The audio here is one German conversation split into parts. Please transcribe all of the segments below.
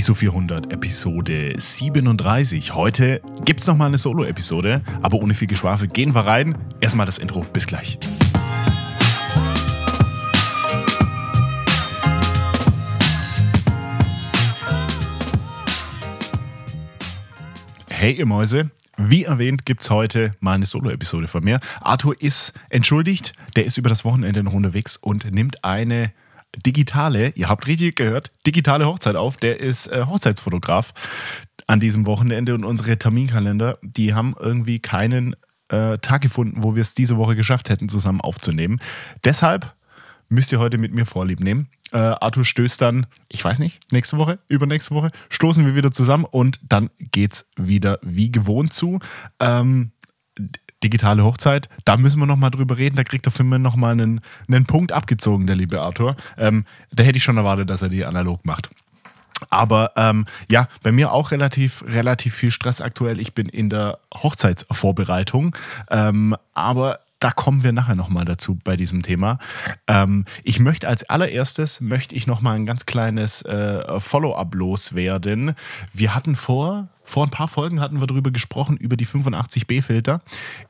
ISO 400 Episode 37. Heute gibt es nochmal eine Solo-Episode, aber ohne viel Geschwafel gehen wir rein. Erstmal das Intro. Bis gleich. Hey ihr Mäuse, wie erwähnt gibt es heute mal eine Solo-Episode von mir. Arthur ist entschuldigt, der ist über das Wochenende noch unterwegs und nimmt eine digitale, ihr habt richtig gehört, digitale Hochzeit auf. Der ist äh, Hochzeitsfotograf an diesem Wochenende und unsere Terminkalender, die haben irgendwie keinen äh, Tag gefunden, wo wir es diese Woche geschafft hätten, zusammen aufzunehmen. Deshalb müsst ihr heute mit mir Vorlieb nehmen. Äh, Arthur stößt dann, ich weiß nicht, nächste Woche, übernächste Woche, stoßen wir wieder zusammen und dann geht's wieder wie gewohnt zu. Ähm, digitale Hochzeit, da müssen wir nochmal drüber reden. Da kriegt er für mich nochmal einen, einen Punkt abgezogen, der liebe Arthur. Ähm, da hätte ich schon erwartet, dass er die analog macht. Aber ähm, ja, bei mir auch relativ, relativ viel Stress aktuell. Ich bin in der Hochzeitsvorbereitung. Ähm, aber da kommen wir nachher nochmal dazu bei diesem Thema. Ähm, ich möchte als allererstes, möchte ich nochmal ein ganz kleines äh, Follow-up loswerden. Wir hatten vor, vor ein paar Folgen hatten wir darüber gesprochen, über die 85B-Filter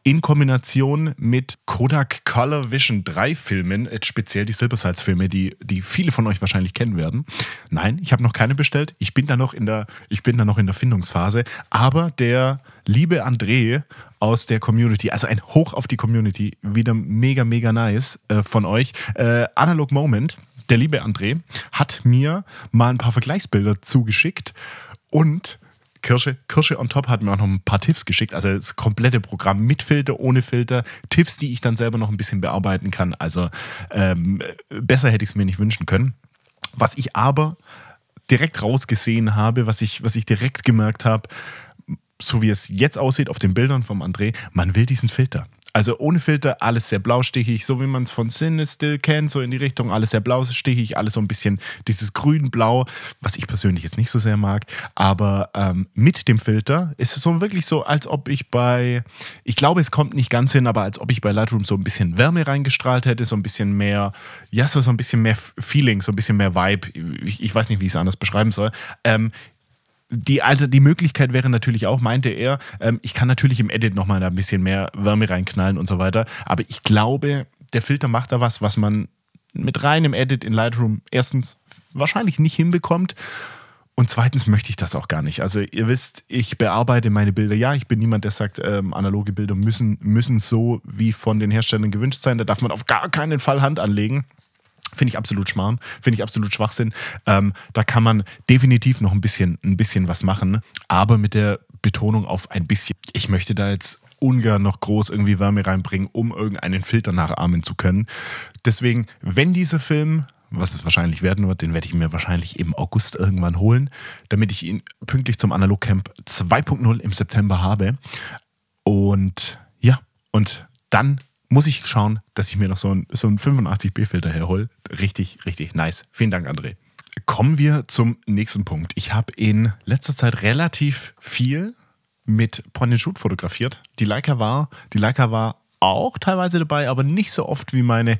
in Kombination mit Kodak Color Vision 3 Filmen, speziell die Silversides-Filme, die, die viele von euch wahrscheinlich kennen werden. Nein, ich habe noch keine bestellt. Ich bin da noch in der, ich bin da noch in der Findungsphase. Aber der liebe André aus der Community, also ein Hoch auf die Community, wieder mega, mega nice äh, von euch. Äh, Analog Moment, der liebe André, hat mir mal ein paar Vergleichsbilder zugeschickt und Kirsche, Kirsche on top hat mir auch noch ein paar Tipps geschickt. Also das komplette Programm mit Filter, ohne Filter. Tipps, die ich dann selber noch ein bisschen bearbeiten kann. Also ähm, besser hätte ich es mir nicht wünschen können. Was ich aber direkt rausgesehen habe, was ich, was ich direkt gemerkt habe, so wie es jetzt aussieht auf den Bildern vom André, man will diesen Filter. Also ohne Filter, alles sehr blaustichig, so wie man es von Cinestill kennt, so in die Richtung, alles sehr blaustichig, alles so ein bisschen dieses grün-blau, was ich persönlich jetzt nicht so sehr mag. Aber ähm, mit dem Filter ist es so wirklich so, als ob ich bei, ich glaube, es kommt nicht ganz hin, aber als ob ich bei Lightroom so ein bisschen Wärme reingestrahlt hätte, so ein bisschen mehr, ja, so, so ein bisschen mehr Feeling, so ein bisschen mehr Vibe. Ich, ich weiß nicht, wie ich es anders beschreiben soll. Ähm, die, also die Möglichkeit wäre natürlich auch, meinte er, ähm, ich kann natürlich im Edit nochmal ein bisschen mehr Wärme reinknallen und so weiter. Aber ich glaube, der Filter macht da was, was man mit reinem Edit in Lightroom erstens wahrscheinlich nicht hinbekommt. Und zweitens möchte ich das auch gar nicht. Also ihr wisst, ich bearbeite meine Bilder. Ja, ich bin niemand, der sagt, ähm, analoge Bilder müssen, müssen so wie von den Herstellern gewünscht sein. Da darf man auf gar keinen Fall Hand anlegen. Finde ich absolut Schmarrn, finde ich absolut Schwachsinn. Ähm, da kann man definitiv noch ein bisschen, ein bisschen was machen, aber mit der Betonung auf ein bisschen. Ich möchte da jetzt ungern noch groß irgendwie Wärme reinbringen, um irgendeinen Filter nachahmen zu können. Deswegen, wenn dieser Film, was es wahrscheinlich werden wird, den werde ich mir wahrscheinlich im August irgendwann holen, damit ich ihn pünktlich zum Analog Camp 2.0 im September habe. Und ja, und dann muss ich schauen, dass ich mir noch so einen, so einen 85B-Filter herhole. Richtig, richtig nice. Vielen Dank, André. Kommen wir zum nächsten Punkt. Ich habe in letzter Zeit relativ viel mit Point and Shoot fotografiert. Die Leica war, die Leica war auch teilweise dabei, aber nicht so oft wie meine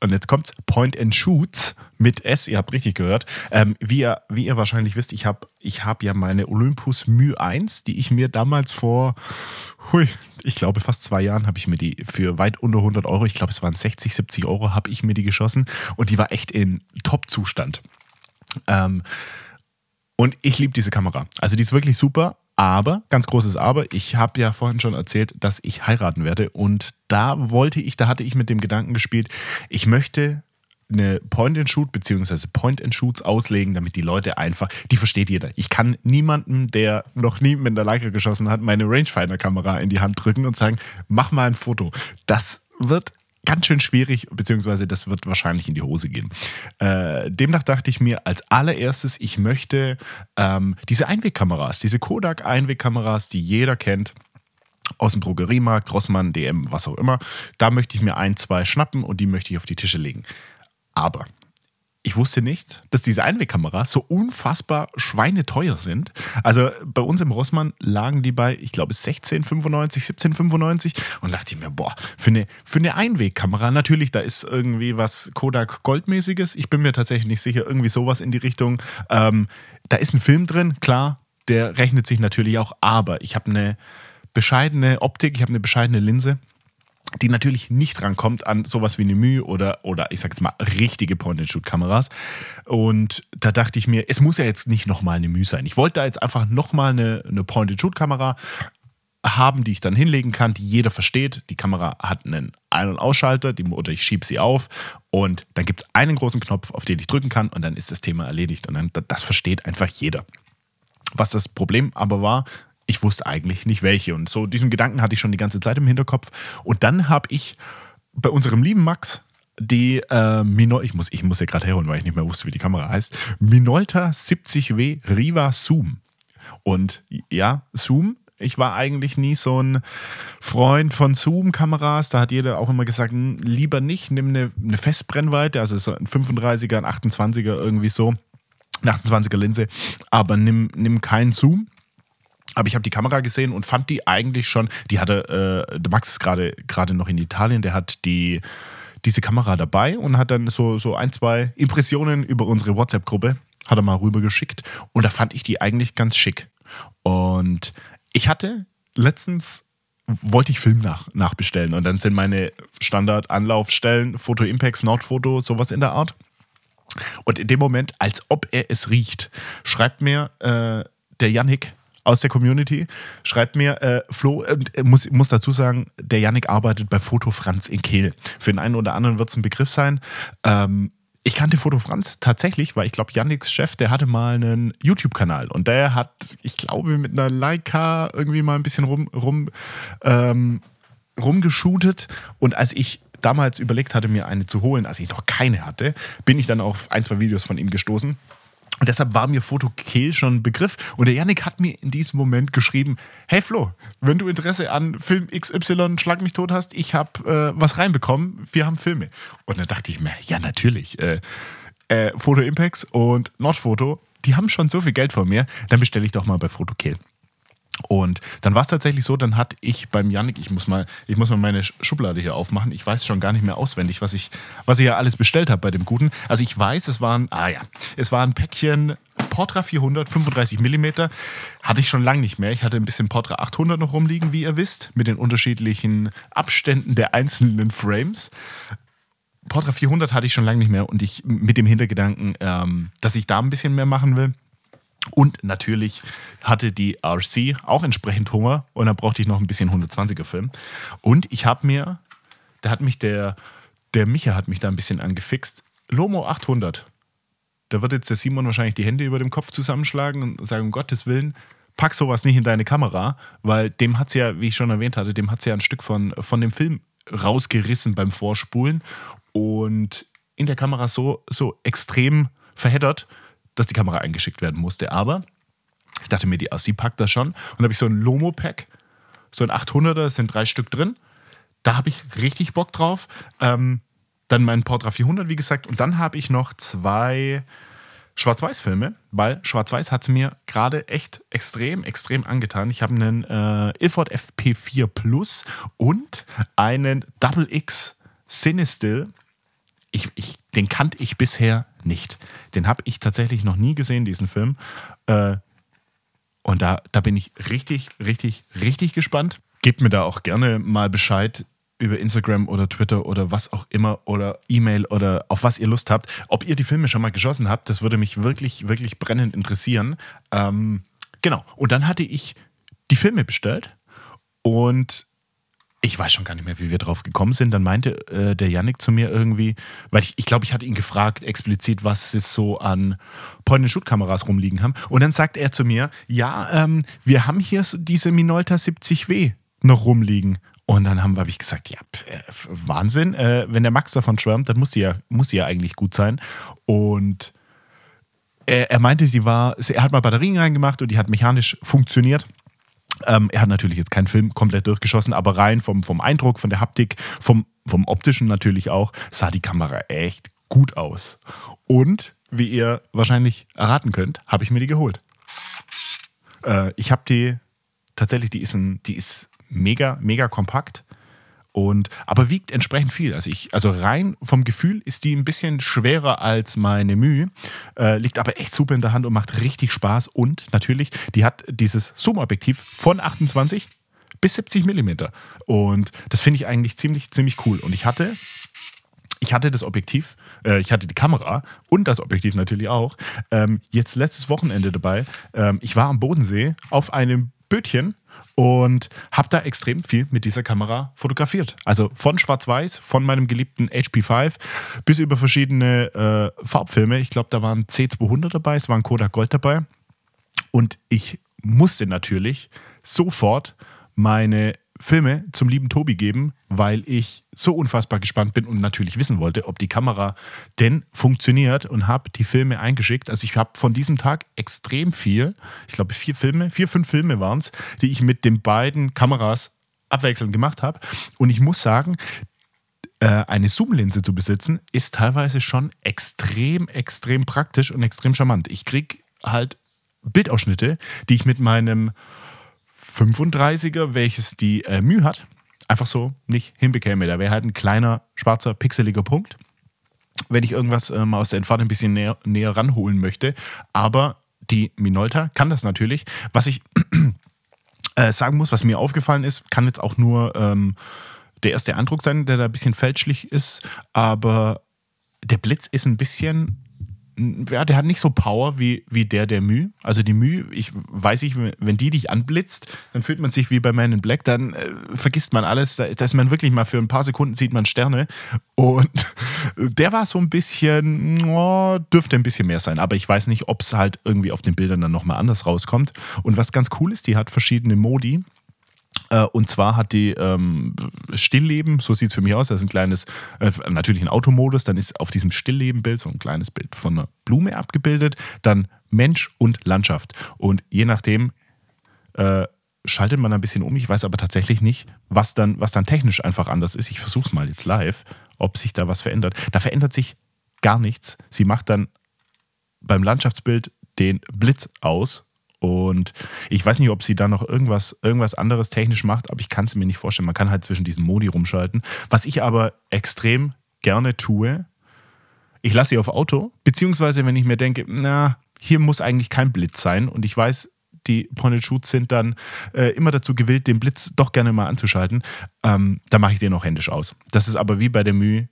und jetzt kommt's, Point and Shoots mit S, ihr habt richtig gehört. Ähm, wie, ihr, wie ihr wahrscheinlich wisst, ich habe ich hab ja meine Olympus Mu 1, die ich mir damals vor, hui, ich glaube fast zwei Jahren habe ich mir die für weit unter 100 Euro, ich glaube es waren 60, 70 Euro, habe ich mir die geschossen und die war echt in Top-Zustand. Ähm, und ich liebe diese Kamera. Also die ist wirklich super, aber, ganz großes Aber, ich habe ja vorhin schon erzählt, dass ich heiraten werde. Und da wollte ich, da hatte ich mit dem Gedanken gespielt, ich möchte eine Point-and-Shoot bzw. Point-and-Shoots auslegen, damit die Leute einfach, die versteht jeder. Ich kann niemanden, der noch nie mit der Leica geschossen hat, meine Rangefinder-Kamera in die Hand drücken und sagen, mach mal ein Foto. Das wird ganz schön schwierig, beziehungsweise das wird wahrscheinlich in die Hose gehen. Äh, demnach dachte ich mir als allererstes, ich möchte ähm, diese Einwegkameras, diese Kodak-Einwegkameras, die jeder kennt, aus dem Drogeriemarkt, Rossmann, DM, was auch immer, da möchte ich mir ein, zwei schnappen und die möchte ich auf die Tische legen. Aber ich wusste nicht, dass diese Einwegkameras so unfassbar schweineteuer sind. Also bei uns im Rossmann lagen die bei, ich glaube, 16,95, 17,95 und dachte ich mir, boah, für eine, für eine Einwegkamera, natürlich, da ist irgendwie was Kodak Goldmäßiges. Ich bin mir tatsächlich nicht sicher, irgendwie sowas in die Richtung. Ähm, da ist ein Film drin, klar, der rechnet sich natürlich auch, aber ich habe eine bescheidene Optik, ich habe eine bescheidene Linse, die natürlich nicht rankommt an sowas wie eine Mühe oder, oder ich sag jetzt mal richtige Point-and-Shoot-Kameras. Und da dachte ich mir, es muss ja jetzt nicht nochmal eine Mühe sein. Ich wollte da jetzt einfach nochmal eine, eine Point-and-Shoot-Kamera haben, die ich dann hinlegen kann, die jeder versteht. Die Kamera hat einen Ein- und Ausschalter, die, oder ich schiebe sie auf und dann gibt es einen großen Knopf, auf den ich drücken kann und dann ist das Thema erledigt. Und dann, das versteht einfach jeder. Was das Problem aber war, ich wusste eigentlich nicht welche. Und so diesen Gedanken hatte ich schon die ganze Zeit im Hinterkopf. Und dann habe ich bei unserem lieben Max die äh, Minol ich muss, ich muss ja gerade herholen, weil ich nicht mehr wusste, wie die Kamera heißt. Minolta 70W Riva Zoom. Und ja, Zoom ich war eigentlich nie so ein Freund von Zoom-Kameras. Da hat jeder auch immer gesagt, hm, lieber nicht, nimm eine, eine Festbrennweite, also so ein 35er, ein 28er, irgendwie so. Eine 28er Linse, aber nimm, nimm keinen Zoom. Aber ich habe die Kamera gesehen und fand die eigentlich schon, die hatte, äh, der Max ist gerade noch in Italien, der hat die, diese Kamera dabei und hat dann so, so ein, zwei Impressionen über unsere WhatsApp-Gruppe, hat er mal rübergeschickt und da fand ich die eigentlich ganz schick. Und ich hatte letztens wollte ich Film nach, nachbestellen und dann sind meine Standard-Anlaufstellen Foto Impacts, Nordfoto, sowas in der Art. Und in dem Moment, als ob er es riecht, schreibt mir äh, der Yannick aus der Community, schreibt mir, äh, Flo, äh, muss, muss dazu sagen, der Yannick arbeitet bei Foto Franz in Kehl. Für den einen oder anderen wird es ein Begriff sein. Ähm, ich kannte Foto Franz tatsächlich, weil ich glaube, Yannicks Chef, der hatte mal einen YouTube-Kanal und der hat, ich glaube, mit einer Leica irgendwie mal ein bisschen rum, rum, ähm, rumgeshootet. Und als ich damals überlegt hatte, mir eine zu holen, als ich noch keine hatte, bin ich dann auf ein, zwei Videos von ihm gestoßen. Und deshalb war mir Fotokehl schon ein Begriff. Und der Yannick hat mir in diesem Moment geschrieben: Hey Flo, wenn du Interesse an Film XY Schlag mich tot hast, ich habe äh, was reinbekommen, wir haben Filme. Und dann dachte ich mir: Ja, natürlich. Äh, äh, Foto Impacts und Nordfoto, die haben schon so viel Geld von mir, dann bestelle ich doch mal bei Fotokehl. Und dann war es tatsächlich so, dann hatte ich beim Yannick, ich muss mal, ich muss mal meine Schublade hier aufmachen. Ich weiß schon gar nicht mehr auswendig, was ich, was ich ja alles bestellt habe bei dem Guten. Also ich weiß, es waren, ah ja, es war ein Päckchen Portra 400, 35 mm. Hatte ich schon lange nicht mehr. Ich hatte ein bisschen Portra 800 noch rumliegen, wie ihr wisst, mit den unterschiedlichen Abständen der einzelnen Frames. Portra 400 hatte ich schon lange nicht mehr und ich mit dem Hintergedanken, ähm, dass ich da ein bisschen mehr machen will und natürlich hatte die RC auch entsprechend Hunger und dann brauchte ich noch ein bisschen 120er Film. Und ich habe mir, da hat mich der, der Micha hat mich da ein bisschen angefixt, Lomo 800. Da wird jetzt der Simon wahrscheinlich die Hände über dem Kopf zusammenschlagen und sagen, um Gottes Willen, pack sowas nicht in deine Kamera, weil dem hat es ja, wie ich schon erwähnt hatte, dem hat es ja ein Stück von, von dem Film rausgerissen beim Vorspulen und in der Kamera so, so extrem verheddert, dass die Kamera eingeschickt werden musste. Aber ich dachte mir, die Assi packt das schon. Und habe ich so ein Lomo-Pack, so ein 800er, es sind drei Stück drin. Da habe ich richtig Bock drauf. Ähm, dann mein Portra 400, wie gesagt. Und dann habe ich noch zwei Schwarz-Weiß-Filme, weil Schwarz-Weiß hat es mir gerade echt extrem, extrem angetan. Ich habe einen äh, Ilford FP4 Plus und einen Double X Cinestill. Ich, ich, den kannte ich bisher nicht. Den habe ich tatsächlich noch nie gesehen, diesen Film. Äh, und da, da bin ich richtig, richtig, richtig gespannt. Gebt mir da auch gerne mal Bescheid über Instagram oder Twitter oder was auch immer oder E-Mail oder auf was ihr Lust habt, ob ihr die Filme schon mal geschossen habt. Das würde mich wirklich, wirklich brennend interessieren. Ähm, genau. Und dann hatte ich die Filme bestellt und ich weiß schon gar nicht mehr, wie wir drauf gekommen sind. Dann meinte äh, der Yannick zu mir irgendwie, weil ich, ich glaube, ich hatte ihn gefragt explizit, was es so an Point-and-Shoot-Kameras rumliegen haben. Und dann sagt er zu mir, ja, ähm, wir haben hier so diese Minolta 70W noch rumliegen. Und dann habe hab ich gesagt, ja, äh, Wahnsinn, äh, wenn der Max davon schwärmt, dann muss sie ja, muss sie ja eigentlich gut sein. Und er, er meinte, sie war, er hat mal Batterien reingemacht und die hat mechanisch funktioniert. Ähm, er hat natürlich jetzt keinen Film komplett durchgeschossen, aber rein vom, vom Eindruck, von der Haptik, vom, vom optischen natürlich auch, sah die Kamera echt gut aus. Und wie ihr wahrscheinlich erraten könnt, habe ich mir die geholt. Äh, ich habe die tatsächlich, die ist, ein, die ist mega, mega kompakt und aber wiegt entsprechend viel. Also ich, also rein vom Gefühl ist die ein bisschen schwerer als meine Mühe, äh, liegt aber echt super in der Hand und macht richtig Spaß. Und natürlich, die hat dieses Zoom-Objektiv von 28 bis 70 Millimeter. Und das finde ich eigentlich ziemlich, ziemlich cool. Und ich hatte ich hatte das Objektiv, äh, ich hatte die Kamera und das Objektiv natürlich auch. Ähm, jetzt letztes Wochenende dabei. Ähm, ich war am Bodensee auf einem Bötchen und habe da extrem viel mit dieser Kamera fotografiert. Also von Schwarz-Weiß, von meinem geliebten HP5 bis über verschiedene äh, Farbfilme. Ich glaube, da waren C200 dabei, es war ein Kodak Gold dabei. Und ich musste natürlich sofort meine Filme zum lieben Tobi geben, weil ich so unfassbar gespannt bin und natürlich wissen wollte, ob die Kamera denn funktioniert und habe die Filme eingeschickt. Also ich habe von diesem Tag extrem viel, ich glaube vier Filme, vier, fünf Filme waren es, die ich mit den beiden Kameras abwechselnd gemacht habe. Und ich muss sagen, äh, eine Zoom-Linse zu besitzen, ist teilweise schon extrem, extrem praktisch und extrem charmant. Ich kriege halt Bildausschnitte, die ich mit meinem 35er, welches die äh, Mühe hat, einfach so nicht hinbekäme. Da wäre halt ein kleiner, schwarzer, pixeliger Punkt, wenn ich irgendwas äh, mal aus der Entfernung ein bisschen näher, näher ranholen möchte. Aber die Minolta kann das natürlich. Was ich äh, sagen muss, was mir aufgefallen ist, kann jetzt auch nur ähm, der erste Eindruck sein, der da ein bisschen fälschlich ist, aber der Blitz ist ein bisschen ja, der hat nicht so Power wie, wie der der Mühe. Also die Mühe, ich weiß nicht, wenn die dich anblitzt, dann fühlt man sich wie bei Man in Black, dann äh, vergisst man alles. Da, ist man wirklich mal für ein paar Sekunden sieht man Sterne. Und der war so ein bisschen, oh, dürfte ein bisschen mehr sein. Aber ich weiß nicht, ob es halt irgendwie auf den Bildern dann nochmal anders rauskommt. Und was ganz cool ist, die hat verschiedene Modi. Äh, und zwar hat die ähm, Stillleben, so sieht es für mich aus, das ist ein kleines, äh, natürlich ein Automodus, dann ist auf diesem Stillleben-Bild so ein kleines Bild von einer Blume abgebildet, dann Mensch und Landschaft. Und je nachdem äh, schaltet man ein bisschen um. Ich weiß aber tatsächlich nicht, was dann, was dann technisch einfach anders ist. Ich versuche es mal jetzt live, ob sich da was verändert. Da verändert sich gar nichts. Sie macht dann beim Landschaftsbild den Blitz aus und ich weiß nicht, ob sie da noch irgendwas, irgendwas anderes technisch macht, aber ich kann es mir nicht vorstellen. Man kann halt zwischen diesen Modi rumschalten. Was ich aber extrem gerne tue, ich lasse sie auf Auto, beziehungsweise wenn ich mir denke, na, hier muss eigentlich kein Blitz sein und ich weiß, die Point-and-Shoots sind dann äh, immer dazu gewillt, den Blitz doch gerne mal anzuschalten, ähm, da mache ich den auch händisch aus. Das ist aber wie bei der Mühe,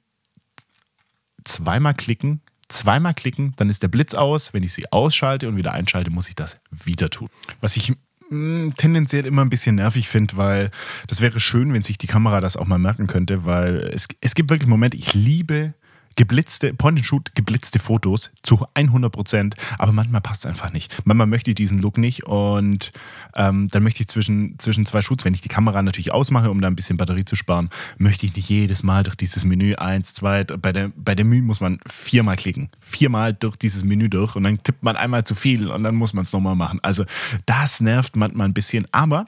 zweimal klicken, zweimal klicken, dann ist der Blitz aus. Wenn ich sie ausschalte und wieder einschalte, muss ich das wieder tun. Was ich mm, tendenziell immer ein bisschen nervig finde, weil das wäre schön, wenn sich die Kamera das auch mal merken könnte, weil es, es gibt wirklich Momente, ich liebe geblitzte, Point-and-Shoot geblitzte Fotos zu 100 Prozent, aber manchmal passt es einfach nicht. Manchmal möchte ich diesen Look nicht und ähm, dann möchte ich zwischen, zwischen zwei Shoots, wenn ich die Kamera natürlich ausmache, um da ein bisschen Batterie zu sparen, möchte ich nicht jedes Mal durch dieses Menü eins, zwei, bei der, bei der Menü muss man viermal klicken, viermal durch dieses Menü durch und dann tippt man einmal zu viel und dann muss man es nochmal machen. Also das nervt manchmal ein bisschen, aber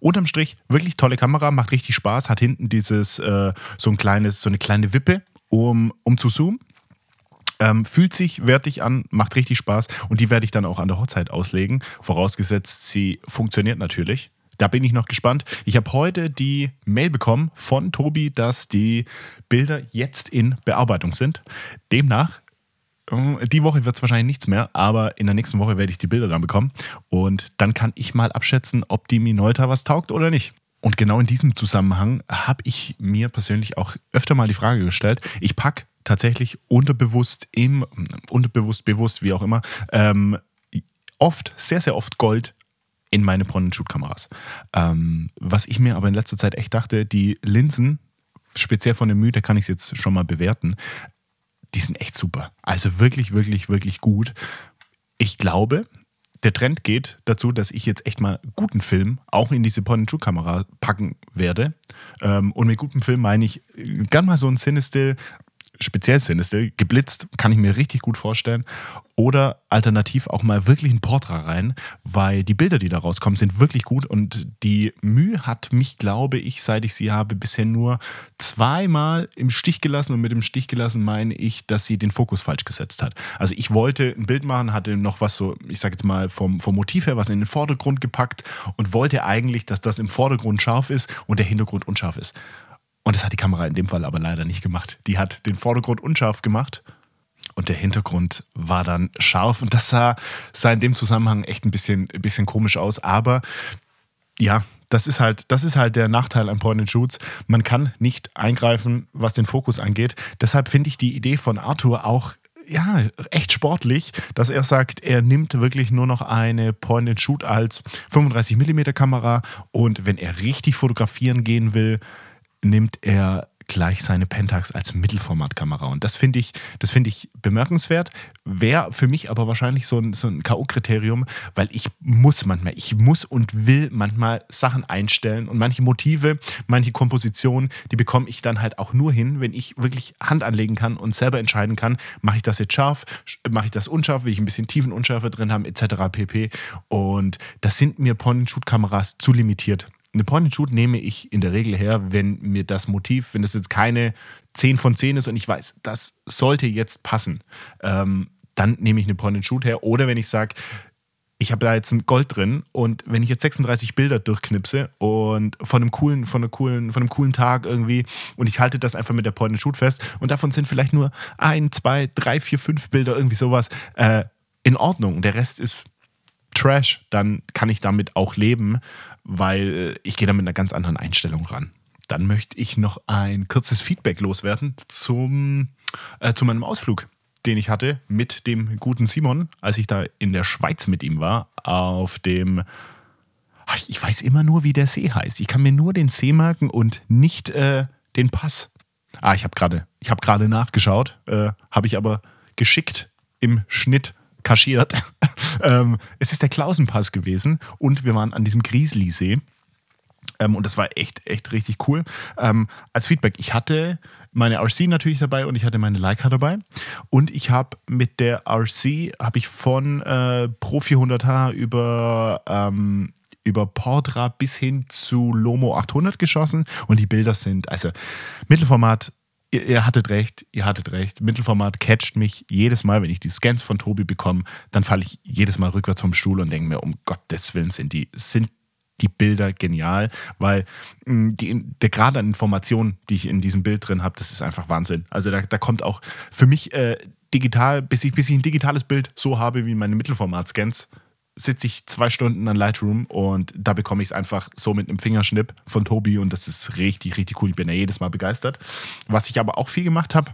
unterm Strich wirklich tolle Kamera, macht richtig Spaß, hat hinten dieses äh, so ein kleines, so eine kleine Wippe, um, um zu zoomen. Ähm, fühlt sich wertig an, macht richtig Spaß und die werde ich dann auch an der Hochzeit auslegen, vorausgesetzt sie funktioniert natürlich. Da bin ich noch gespannt. Ich habe heute die Mail bekommen von Tobi, dass die Bilder jetzt in Bearbeitung sind. Demnach, äh, die Woche wird es wahrscheinlich nichts mehr, aber in der nächsten Woche werde ich die Bilder dann bekommen und dann kann ich mal abschätzen, ob die Minolta was taugt oder nicht. Und genau in diesem Zusammenhang habe ich mir persönlich auch öfter mal die Frage gestellt. Ich packe tatsächlich unterbewusst im, unterbewusst, bewusst, wie auch immer, ähm, oft, sehr, sehr oft Gold in meine Point-and-Shoot-Kameras. Ähm, was ich mir aber in letzter Zeit echt dachte, die Linsen, speziell von der Mühe, kann ich es jetzt schon mal bewerten, die sind echt super. Also wirklich, wirklich, wirklich gut. Ich glaube, der Trend geht dazu, dass ich jetzt echt mal guten Film auch in diese Point-and-Shoot-Kamera packen werde. Ähm, und mit gutem Film meine ich gern mal so ein Cinestill speziell sind, ist geblitzt, kann ich mir richtig gut vorstellen. Oder alternativ auch mal wirklich ein Portra rein, weil die Bilder, die da rauskommen, sind wirklich gut und die Mühe hat mich, glaube ich, seit ich sie habe, bisher nur zweimal im Stich gelassen und mit dem Stich gelassen meine ich, dass sie den Fokus falsch gesetzt hat. Also ich wollte ein Bild machen, hatte noch was so, ich sage jetzt mal vom, vom Motiv her, was in den Vordergrund gepackt und wollte eigentlich, dass das im Vordergrund scharf ist und der Hintergrund unscharf ist. Und das hat die Kamera in dem Fall aber leider nicht gemacht. Die hat den Vordergrund unscharf gemacht und der Hintergrund war dann scharf. Und das sah, sah in dem Zusammenhang echt ein bisschen, ein bisschen komisch aus. Aber ja, das ist halt, das ist halt der Nachteil an Point and Shoots. Man kann nicht eingreifen, was den Fokus angeht. Deshalb finde ich die Idee von Arthur auch ja, echt sportlich, dass er sagt, er nimmt wirklich nur noch eine Point and Shoot als 35 mm Kamera und wenn er richtig fotografieren gehen will, nimmt er gleich seine Pentax als Mittelformatkamera. Und das finde ich, das ich bemerkenswert. Wäre für mich aber wahrscheinlich so ein, so ein K.O.-Kriterium, weil ich muss manchmal, ich muss und will manchmal Sachen einstellen und manche Motive, manche Kompositionen, die bekomme ich dann halt auch nur hin, wenn ich wirklich Hand anlegen kann und selber entscheiden kann, mache ich das jetzt scharf, mache ich das unscharf, will ich ein bisschen Tiefenunschärfe drin haben, etc. pp. Und das sind mir Point-and-Shoot-Kameras zu limitiert. Eine Point-and-Shoot nehme ich in der Regel her, wenn mir das Motiv, wenn das jetzt keine 10 von 10 ist und ich weiß, das sollte jetzt passen, ähm, dann nehme ich eine Point-and-Shoot her. Oder wenn ich sage, ich habe da jetzt ein Gold drin und wenn ich jetzt 36 Bilder durchknipse und von einem coolen, von einem coolen, von einem coolen Tag irgendwie und ich halte das einfach mit der Point and Shoot fest und davon sind vielleicht nur ein, zwei, drei, vier, fünf Bilder irgendwie sowas äh, in Ordnung. Der Rest ist Trash, dann kann ich damit auch leben weil ich gehe da mit einer ganz anderen Einstellung ran. Dann möchte ich noch ein kurzes Feedback loswerden zum, äh, zu meinem Ausflug, den ich hatte mit dem guten Simon, als ich da in der Schweiz mit ihm war, auf dem ich weiß immer nur, wie der See heißt. Ich kann mir nur den See merken und nicht äh, den Pass. Ah, ich habe gerade hab nachgeschaut, äh, habe ich aber geschickt im Schnitt kaschiert. ähm, es ist der Klausenpass gewesen und wir waren an diesem Griesli-See. Ähm, und das war echt, echt richtig cool. Ähm, als Feedback, ich hatte meine RC natürlich dabei und ich hatte meine Leica dabei. Und ich habe mit der RC, habe ich von äh, Pro 400H über, ähm, über Portra bis hin zu Lomo 800 geschossen. Und die Bilder sind, also Mittelformat ihr, ihr, hattet recht, ihr hattet recht. Mittelformat catcht mich jedes Mal, wenn ich die Scans von Tobi bekomme, dann falle ich jedes Mal rückwärts vom Stuhl und denke mir, um Gottes Willen sind die, sind die Bilder genial, weil mh, die, der Grad an Informationen, die ich in diesem Bild drin habe, das ist einfach Wahnsinn. Also da, da kommt auch für mich äh, digital, bis ich, bis ich ein digitales Bild so habe wie meine Mittelformat-Scans, sitze ich zwei Stunden an Lightroom und da bekomme ich es einfach so mit einem Fingerschnipp von Tobi und das ist richtig, richtig cool. Ich bin ja jedes Mal begeistert. Was ich aber auch viel gemacht habe,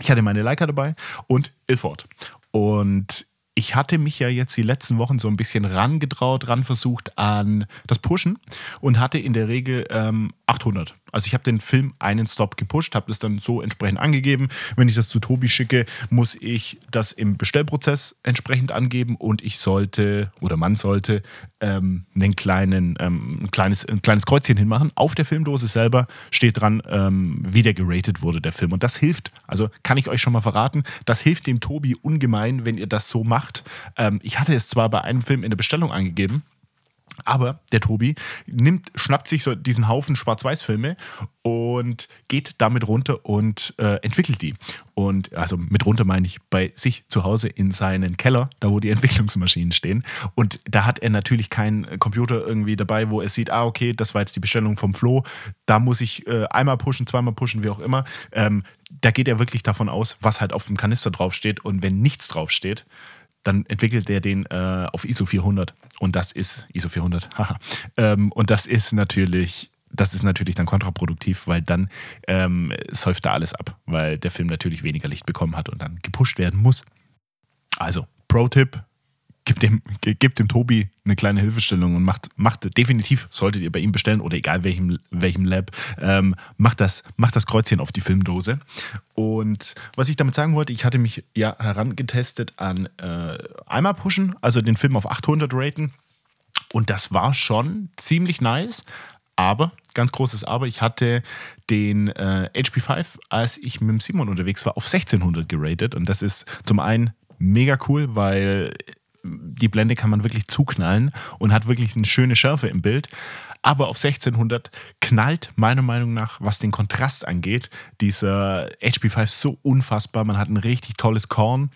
ich hatte meine Leica dabei und Ilford. Und ich hatte mich ja jetzt die letzten Wochen so ein bisschen rangetraut, ran versucht an das Pushen und hatte in der Regel ähm, 800. Also ich habe den Film einen Stop gepusht, habe das dann so entsprechend angegeben. Wenn ich das zu Tobi schicke, muss ich das im Bestellprozess entsprechend angeben und ich sollte oder man sollte ähm, einen kleinen, ähm, ein, kleines, ein kleines Kreuzchen hinmachen. Auf der Filmdose selber steht dran, ähm, wie der geratet wurde, der Film. Und das hilft, also kann ich euch schon mal verraten, das hilft dem Tobi ungemein, wenn ihr das so macht. Ähm, ich hatte es zwar bei einem Film in der Bestellung angegeben, aber der Tobi nimmt, schnappt sich so diesen Haufen Schwarz-Weiß-Filme und geht damit runter und äh, entwickelt die. Und also mit runter meine ich bei sich zu Hause in seinen Keller, da wo die Entwicklungsmaschinen stehen. Und da hat er natürlich keinen Computer irgendwie dabei, wo er sieht, ah, okay, das war jetzt die Bestellung vom Flo. Da muss ich äh, einmal pushen, zweimal pushen, wie auch immer. Ähm, da geht er wirklich davon aus, was halt auf dem Kanister draufsteht. Und wenn nichts draufsteht, dann entwickelt er den äh, auf ISO 400 und das ist ISO 400. ähm, und das ist natürlich das ist natürlich dann kontraproduktiv, weil dann ähm, säuft da alles ab, weil der Film natürlich weniger Licht bekommen hat und dann gepusht werden muss. Also, Pro-Tipp, gibt dem, gibt dem Tobi eine kleine Hilfestellung und macht, macht definitiv, solltet ihr bei ihm bestellen oder egal welchem, welchem Lab, ähm, macht, das, macht das Kreuzchen auf die Filmdose. Und was ich damit sagen wollte, ich hatte mich ja herangetestet an äh, einmal pushen, also den Film auf 800 raten. Und das war schon ziemlich nice. Aber, ganz großes Aber, ich hatte den äh, HP5, als ich mit dem Simon unterwegs war, auf 1600 geratet. Und das ist zum einen mega cool, weil die Blende kann man wirklich zuknallen und hat wirklich eine schöne Schärfe im Bild. Aber auf 1600 knallt meiner Meinung nach, was den Kontrast angeht, dieser HP5 so unfassbar. Man hat ein richtig tolles Korn.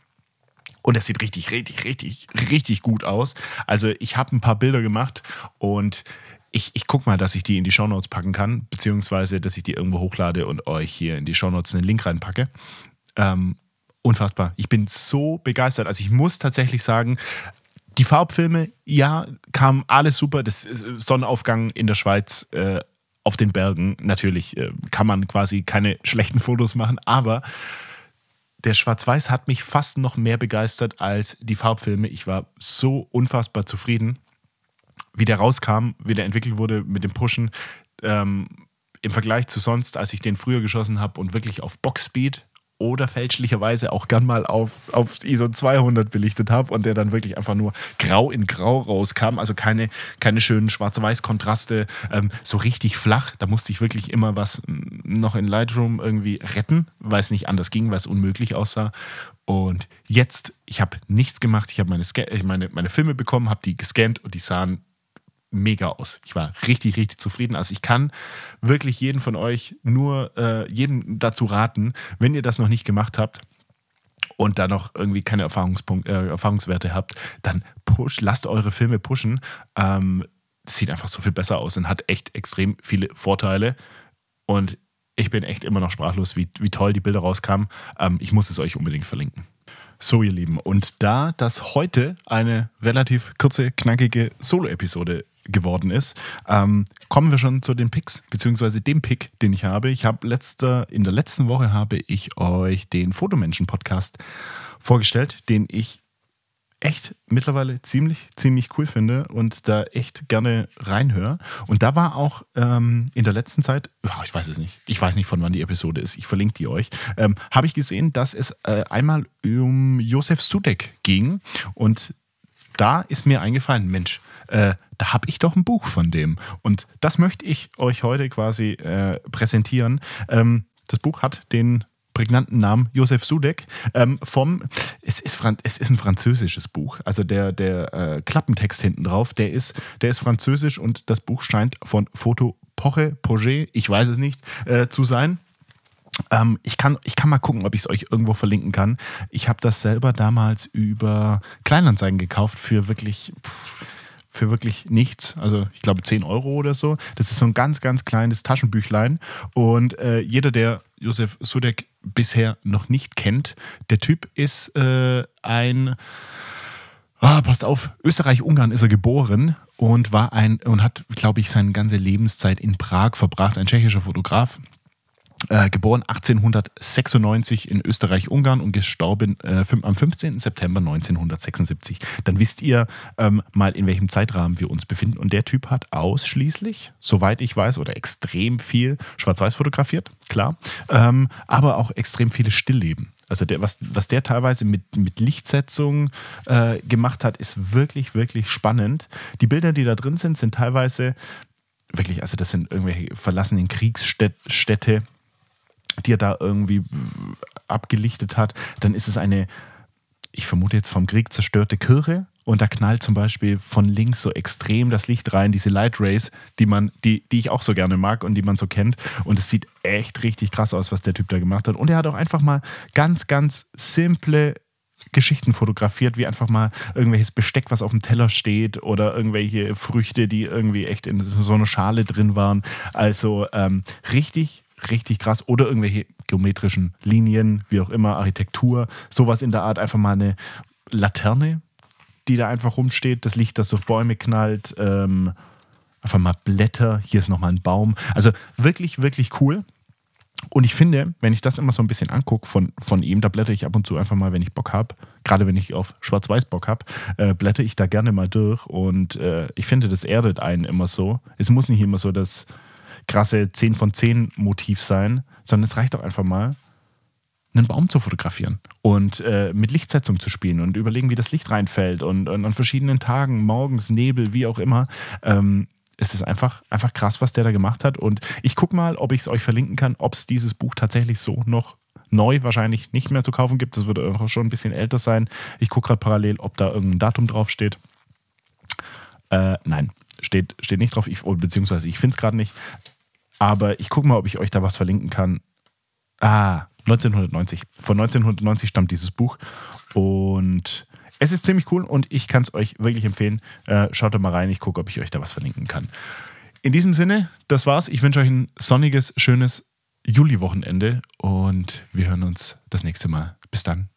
Und das sieht richtig, richtig, richtig, richtig gut aus. Also ich habe ein paar Bilder gemacht und ich, ich gucke mal, dass ich die in die Shownotes packen kann, beziehungsweise dass ich die irgendwo hochlade und euch hier in die Shownotes einen Link reinpacke. Ähm, unfassbar. Ich bin so begeistert. Also ich muss tatsächlich sagen, die Farbfilme, ja, kam alles super. Das äh, Sonnenaufgang in der Schweiz äh, auf den Bergen, natürlich äh, kann man quasi keine schlechten Fotos machen, aber der Schwarz-Weiß hat mich fast noch mehr begeistert als die Farbfilme. Ich war so unfassbar zufrieden, wie der rauskam, wie der entwickelt wurde mit dem Pushen. Ähm, Im Vergleich zu sonst, als ich den früher geschossen habe und wirklich auf Boxspeed oder fälschlicherweise auch gern mal auf, auf ISO 200 belichtet habe und der dann wirklich einfach nur grau in grau rauskam, also keine, keine schönen Schwarz-Weiß-Kontraste, ähm, so richtig flach. Da musste ich wirklich immer was noch in Lightroom irgendwie retten, weil es nicht anders ging, weil es unmöglich aussah. Und jetzt, ich habe nichts gemacht, ich habe meine, meine, meine Filme bekommen, habe die gescannt und die sahen mega aus. Ich war richtig, richtig zufrieden. Also ich kann wirklich jeden von euch nur äh, jedem dazu raten, wenn ihr das noch nicht gemacht habt und da noch irgendwie keine Erfahrungspunkt, äh, Erfahrungswerte habt, dann push, lasst eure Filme pushen. Ähm, sieht einfach so viel besser aus und hat echt extrem viele Vorteile. Und ich bin echt immer noch sprachlos, wie, wie toll die Bilder rauskamen. Ähm, ich muss es euch unbedingt verlinken. So, ihr Lieben, und da das heute eine relativ kurze, knackige Solo-Episode geworden ist. Ähm, kommen wir schon zu den Picks, beziehungsweise dem Pick, den ich habe. Ich habe letzte, in der letzten Woche habe ich euch den Fotomenschen-Podcast vorgestellt, den ich echt mittlerweile ziemlich, ziemlich cool finde und da echt gerne reinhöre. Und da war auch ähm, in der letzten Zeit, ich weiß es nicht, ich weiß nicht, von wann die Episode ist, ich verlinke die euch, ähm, habe ich gesehen, dass es äh, einmal um Josef Sudek ging und da ist mir eingefallen, Mensch, äh, da habe ich doch ein Buch von dem. Und das möchte ich euch heute quasi äh, präsentieren. Ähm, das Buch hat den prägnanten Namen Josef Sudek ähm, vom es ist, es ist ein französisches Buch also der, der äh, Klappentext hinten drauf der ist, der ist französisch und das Buch scheint von Foto Poche Poget ich weiß es nicht äh, zu sein ähm, ich, kann, ich kann mal gucken, ob ich es euch irgendwo verlinken kann. Ich habe das selber damals über Kleinanzeigen gekauft für wirklich. Pff, für wirklich nichts. Also ich glaube 10 Euro oder so. Das ist so ein ganz, ganz kleines Taschenbüchlein. Und äh, jeder, der Josef Sudek bisher noch nicht kennt, der Typ ist äh, ein, ah, passt auf, Österreich-Ungarn ist er geboren und war ein und hat, glaube ich, seine ganze Lebenszeit in Prag verbracht, ein tschechischer Fotograf. Äh, geboren 1896 in Österreich-Ungarn und gestorben äh, am 15. September 1976. Dann wisst ihr ähm, mal, in welchem Zeitrahmen wir uns befinden. Und der Typ hat ausschließlich, soweit ich weiß, oder extrem viel Schwarz-Weiß fotografiert, klar, ähm, aber auch extrem viele Stillleben. Also der, was, was der teilweise mit, mit Lichtsetzung äh, gemacht hat, ist wirklich, wirklich spannend. Die Bilder, die da drin sind, sind teilweise wirklich, also das sind irgendwelche verlassenen Kriegsstädte, die er da irgendwie abgelichtet hat, dann ist es eine, ich vermute jetzt vom Krieg zerstörte Kirche. Und da knallt zum Beispiel von links so extrem das Licht rein, diese Light Rays, die man, die, die ich auch so gerne mag und die man so kennt. Und es sieht echt richtig krass aus, was der Typ da gemacht hat. Und er hat auch einfach mal ganz, ganz simple Geschichten fotografiert, wie einfach mal irgendwelches Besteck, was auf dem Teller steht oder irgendwelche Früchte, die irgendwie echt in so einer Schale drin waren. Also ähm, richtig, richtig krass. Oder irgendwelche geometrischen Linien, wie auch immer, Architektur, sowas in der Art. Einfach mal eine Laterne, die da einfach rumsteht, das Licht, das durch Bäume knallt. Ähm, einfach mal Blätter, hier ist nochmal ein Baum. Also wirklich, wirklich cool. Und ich finde, wenn ich das immer so ein bisschen angucke von, von ihm, da blätter ich ab und zu einfach mal, wenn ich Bock habe, gerade wenn ich auf Schwarz-Weiß Bock habe, äh, blätter ich da gerne mal durch. Und äh, ich finde, das erdet einen immer so. Es muss nicht immer so das krasse 10 von 10 Motiv sein, sondern es reicht auch einfach mal, einen Baum zu fotografieren und äh, mit Lichtsetzung zu spielen und überlegen, wie das Licht reinfällt und, und an verschiedenen Tagen, morgens, Nebel, wie auch immer. Ähm, es ist einfach, einfach krass, was der da gemacht hat. Und ich gucke mal, ob ich es euch verlinken kann, ob es dieses Buch tatsächlich so noch neu wahrscheinlich nicht mehr zu kaufen gibt. Das würde auch schon ein bisschen älter sein. Ich gucke gerade parallel, ob da irgendein Datum draufsteht. Äh, nein, steht, steht nicht drauf, ich, beziehungsweise ich finde es gerade nicht. Aber ich gucke mal, ob ich euch da was verlinken kann. Ah, 1990. Von 1990 stammt dieses Buch. Und es ist ziemlich cool und ich kann es euch wirklich empfehlen. Äh, schaut da mal rein, ich gucke, ob ich euch da was verlinken kann. In diesem Sinne, das war's. Ich wünsche euch ein sonniges, schönes Juli-Wochenende und wir hören uns das nächste Mal. Bis dann.